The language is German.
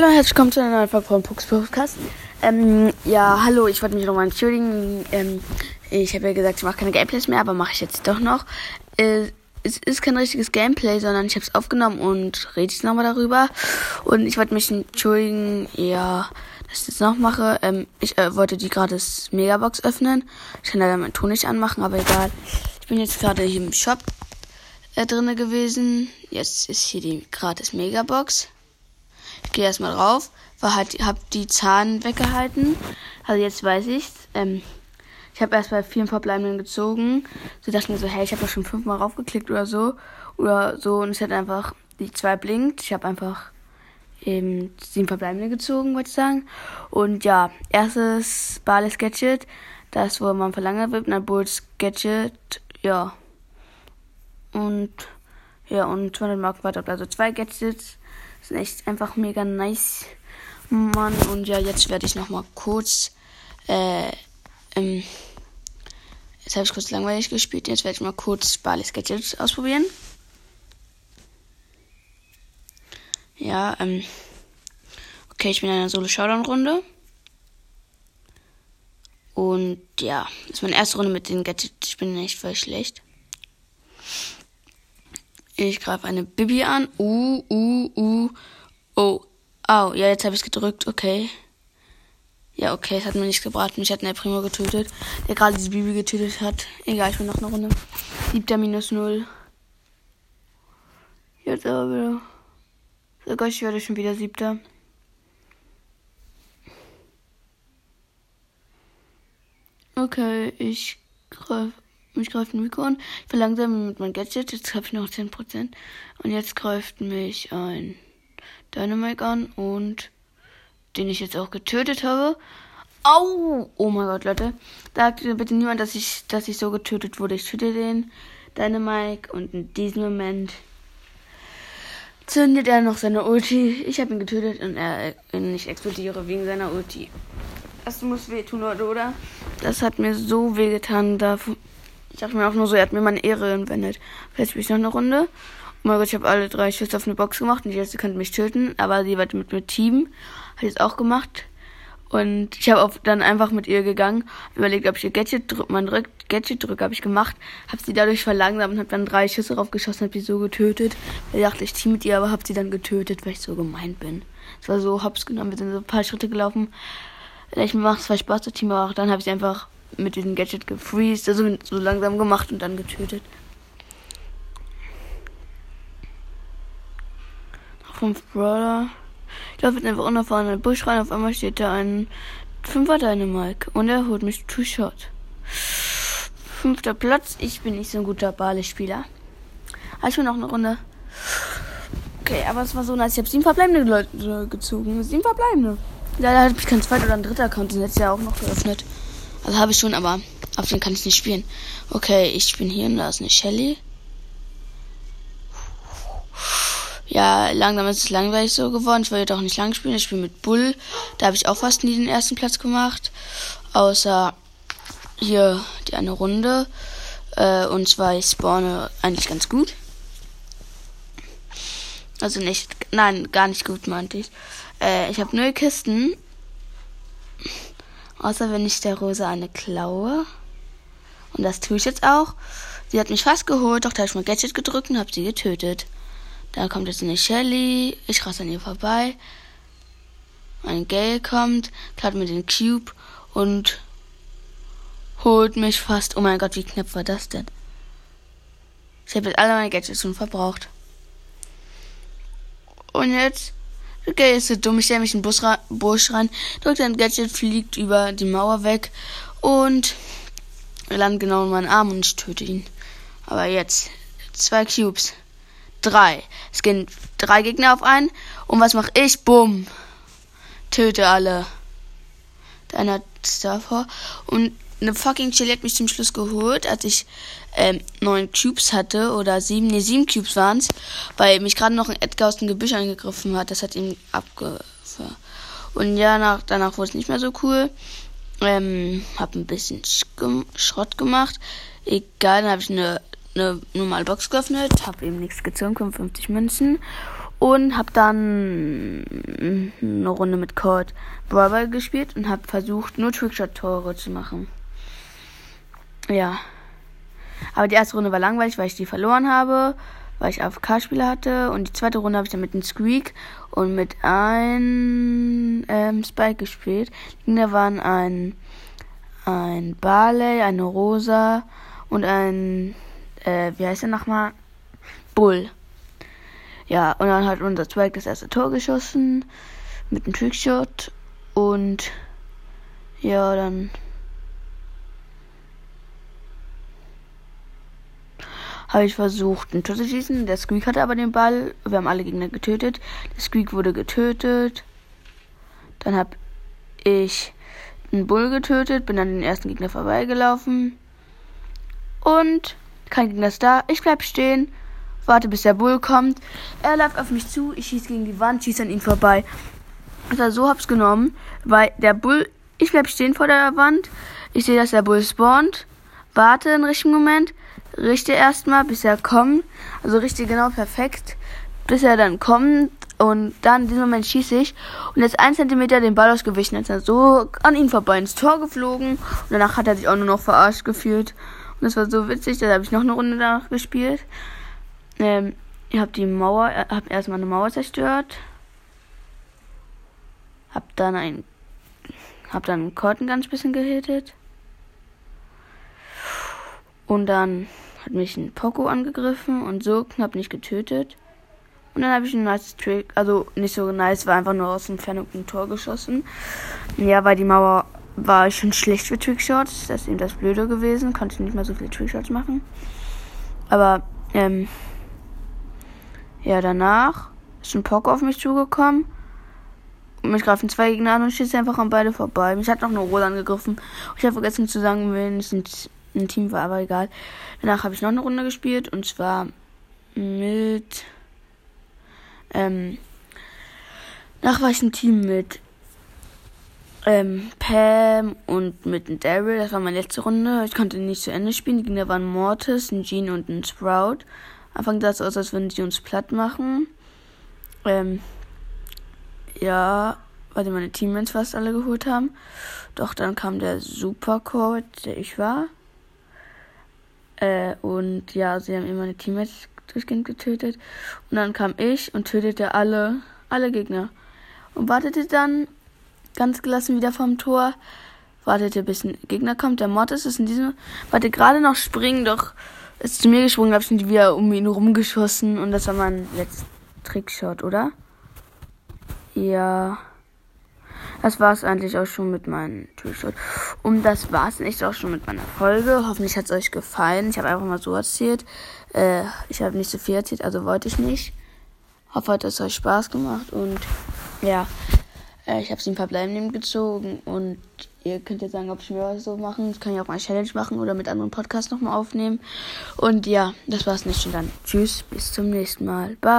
Hallo und herzlich willkommen zu einer neuen Folge von Pux Podcast. Ähm, ja, hallo, ich wollte mich nochmal entschuldigen. Ähm, ich habe ja gesagt, ich mache keine Gameplays mehr, aber mache ich jetzt doch noch. Äh, es ist kein richtiges Gameplay, sondern ich habe es aufgenommen und rede jetzt nochmal darüber. Und ich wollte mich entschuldigen, ja, dass ich das noch mache. Ähm, ich äh, wollte die gratis Megabox öffnen. Ich kann leider meinen Ton nicht anmachen, aber egal. Ich bin jetzt gerade hier im Shop äh, drinne gewesen. Jetzt ist hier die gratis Megabox. Ich gehe erstmal drauf, war halt, hab die Zahlen weggehalten. Also jetzt weiß ich's. Ähm, ich habe erst bei vielen Verbleibenden gezogen. So dachte ich mir so, hey, ich habe doch schon fünfmal raufgeklickt oder so. Oder so. Und es hat einfach die zwei blinkt. Ich habe einfach eben sieben Verbleibende gezogen, wollte ich sagen. Und ja, erstes Barley's Gadget. Das, wo man verlangen wird. Und dann Bulls Gadget. Ja. Und ja, und 200 Mark weiter. Also zwei Gadgets sind echt einfach mega nice. Mann, und ja, jetzt werde ich nochmal kurz, äh, ähm, jetzt habe ich kurz langweilig gespielt, jetzt werde ich mal kurz Barley's Gadget ausprobieren. Ja, ähm, okay, ich bin in einer Solo-Showdown-Runde. Und ja, das ist meine erste Runde mit den Gadgets. Ich bin echt voll schlecht. Ich greife eine Bibi an. Uh, uh, uh. Oh. Au. Ja, jetzt habe ich es gedrückt. Okay. Ja, okay, es hat mir nichts gebracht. Mich hat der Primo getötet, der gerade diese Bibi getötet hat. Egal, ich will noch eine Runde. Siebter minus null. Jetzt aber wieder. So Gott, ich werde schon wieder siebter. Okay, ich greife mich greift ein Mikro an. Ich verlangsame mit meinem Gadget. Jetzt habe ich noch 10%. Und jetzt greift mich ein Dynamite an und den ich jetzt auch getötet habe. Au! Oh mein Gott, Leute. Sagt bitte niemand, dass ich, dass ich so getötet wurde. Ich töte den Dynamite und in diesem Moment zündet er noch seine Ulti. Ich habe ihn getötet und er, ich explodiere wegen seiner Ulti. Das muss wehtun, oder? Das hat mir so wehgetan. Dafür, ich dachte mir auch nur so, er hat mir meine Ehre entwendet. Vielleicht spiele ich noch eine Runde. Oh mein Gott, ich habe alle drei Schüsse auf eine Box gemacht und die erste könnte mich töten, aber sie war mit mir Team. Hat es auch gemacht. Und ich habe dann einfach mit ihr gegangen, überlegt, ob ich ihr Gadget drück, mein Gadget drücke, habe ich gemacht, habe sie dadurch verlangsamt und habe dann drei Schüsse draufgeschossen, habe sie so getötet. Ich dachte, ich team mit ihr, aber habe sie dann getötet, weil ich so gemeint bin. Es war so hops genommen, wir sind so ein paar Schritte gelaufen. Vielleicht macht es zwar Spaß, das Team, aber auch dann habe ich sie einfach mit diesem Gadget gefreezed, also so langsam gemacht und dann getötet. Noch fünf Brawler. Ich laufe jetzt einfach unerfahren in den Busch rein, auf einmal steht da ein Fünfer Dynamike und er holt mich to shot. Fünfter Platz, ich bin nicht so ein guter Bale-Spieler. Aber ich noch eine Runde. Okay, aber es war so nice. Ich habe sieben verbleibende Leute gezogen. Sieben verbleibende. Leider habe ich keinen zweiten oder einen dritten Account. Den hätte ja auch noch geöffnet. Also habe ich schon, aber auf den kann ich nicht spielen. Okay, ich bin hier und da ist eine Shelly. Ja, langsam ist es langweilig so geworden. Ich wollte doch nicht lang spielen. Ich spiele mit Bull. Da habe ich auch fast nie den ersten Platz gemacht. Außer hier die eine Runde. Äh, und zwar ich spawne eigentlich ganz gut. Also nicht, nein, gar nicht gut meinte ich. Äh, ich habe null Kisten Außer wenn ich der Rose eine klaue. Und das tue ich jetzt auch. Sie hat mich fast geholt, doch da habe ich mein Gadget gedrückt und habe sie getötet. Da kommt jetzt eine Shelly. Ich raste an ihr vorbei. Ein Gale kommt, klaut mir den Cube und holt mich fast. Oh mein Gott, wie knapp war das denn? Ich habe jetzt alle meine Gadgets schon verbraucht. Und jetzt Okay, ist so dumm. Ich stelle mich in den Bus Busch rein, drücke ein Gadget, fliegt über die Mauer weg und landet genau in meinen Arm und ich töte ihn. Aber jetzt zwei Cubes. Drei. Es gehen drei Gegner auf einen. Und was mache ich? Bumm. Töte alle. Dann hat Starfall. Und eine fucking Chili hat mich zum Schluss geholt, als ich ähm, neun Cubes hatte oder sieben, nee, sieben Cubes waren's, weil mich gerade noch ein Edgar aus dem Gebüsch angegriffen hat. Das hat ihn abgefahren. Und ja, nach, danach wurde es nicht mehr so cool. Ähm, hab ein bisschen Sch Schrott gemacht. Egal, dann habe ich eine, eine normale Box geöffnet, habe eben nichts gezogen, 55 Münzen. Und habe dann eine Runde mit Colt Brawl gespielt und habe versucht, nur Trickshot-Tore zu machen. Ja. Aber die erste Runde war langweilig, weil ich die verloren habe, weil ich AFK-Spieler hatte. Und die zweite Runde habe ich dann mit einem Squeak und mit einem ähm, Spike gespielt. Gegner waren ein, ein Barley, eine Rosa und ein, äh, wie heißt der nochmal? Bull. Ja, und dann hat unser Spike das erste Tor geschossen mit einem Trickshot. Und ja, dann habe ich versucht, ein Tor zu schießen. Der Squeak hatte aber den Ball. Wir haben alle Gegner getötet. Der Squeak wurde getötet. Dann habe ich einen Bull getötet, bin an den ersten Gegner vorbeigelaufen. Und kein Gegner ist da. Ich bleib stehen, warte bis der Bull kommt. Er läuft auf mich zu, ich schieße gegen die Wand, schieße an ihn vorbei. Also so hab's genommen, weil der Bull, ich bleib stehen vor der Wand. Ich sehe, dass der Bull spawnt. Warte einen richtigen Moment richte erstmal, bis er kommt. Also richte genau perfekt, bis er dann kommt. Und dann in diesem Moment schieße ich und jetzt ein Zentimeter den Ball ausgewichen, ist er so an ihn vorbei ins Tor geflogen. Und danach hat er sich auch nur noch verarscht gefühlt. Und das war so witzig, da habe ich noch eine Runde danach gespielt. Ähm, ich habe die Mauer, äh, habe erstmal eine Mauer zerstört. Hab dann ein, hab dann einen Korten ganz bisschen gehittet. Und dann hat mich ein Poco angegriffen und so knapp nicht getötet. Und dann habe ich ein nice Trick, also nicht so nice, war einfach nur aus Entfernung ein Tor geschossen. Ja, weil die Mauer war schon schlecht für Trickshots. Das ist eben das Blöde gewesen. Konnte ich nicht mehr so viele Trickshots machen. Aber, ähm, ja, danach ist ein Poco auf mich zugekommen. Und mich greifen zwei Gegner an und schießt einfach an beide vorbei. Mich hat noch eine Rolle angegriffen. Ich habe vergessen zu sagen, wen es sind ein Team war, aber egal. Danach habe ich noch eine Runde gespielt und zwar mit. Ähm, danach war ich ein Team mit ähm, Pam und mit Daryl. Das war meine letzte Runde. Ich konnte nicht zu Ende spielen. Die Gegner waren Mortis, ein Jean und ein Sprout. Anfang sah es aus, als würden sie uns platt machen. Ähm, ja, weil sie meine Teammates fast alle geholt haben. Doch dann kam der Supercode, der ich war. Äh, und ja, sie haben immer meine Teammates durchgehend getötet. Und dann kam ich und tötete alle, alle Gegner. Und wartete dann ganz gelassen wieder vom Tor. Wartete, bis ein Gegner kommt. Der Mortis ist in diesem. Warte, gerade noch springen, doch ist zu mir gesprungen, hab ich wieder um ihn rumgeschossen. Und das war mein letzter Trickshot, oder? Ja. Das war es eigentlich auch schon mit meinem T-Shirt. Und das war es nicht auch schon mit meiner Folge. Hoffentlich hat es euch gefallen. Ich habe einfach mal so erzählt. Äh, ich habe nicht so viel erzählt, also wollte ich nicht. Hoffe, hat es euch Spaß gemacht. Und ja, äh, ich habe den Verbleibenden gezogen. Und ihr könnt jetzt sagen, ob ich mir was so machen. Ich kann ja auch mal eine Challenge machen oder mit anderen Podcasts nochmal aufnehmen. Und ja, das war's nicht. Und dann tschüss, bis zum nächsten Mal. Bye.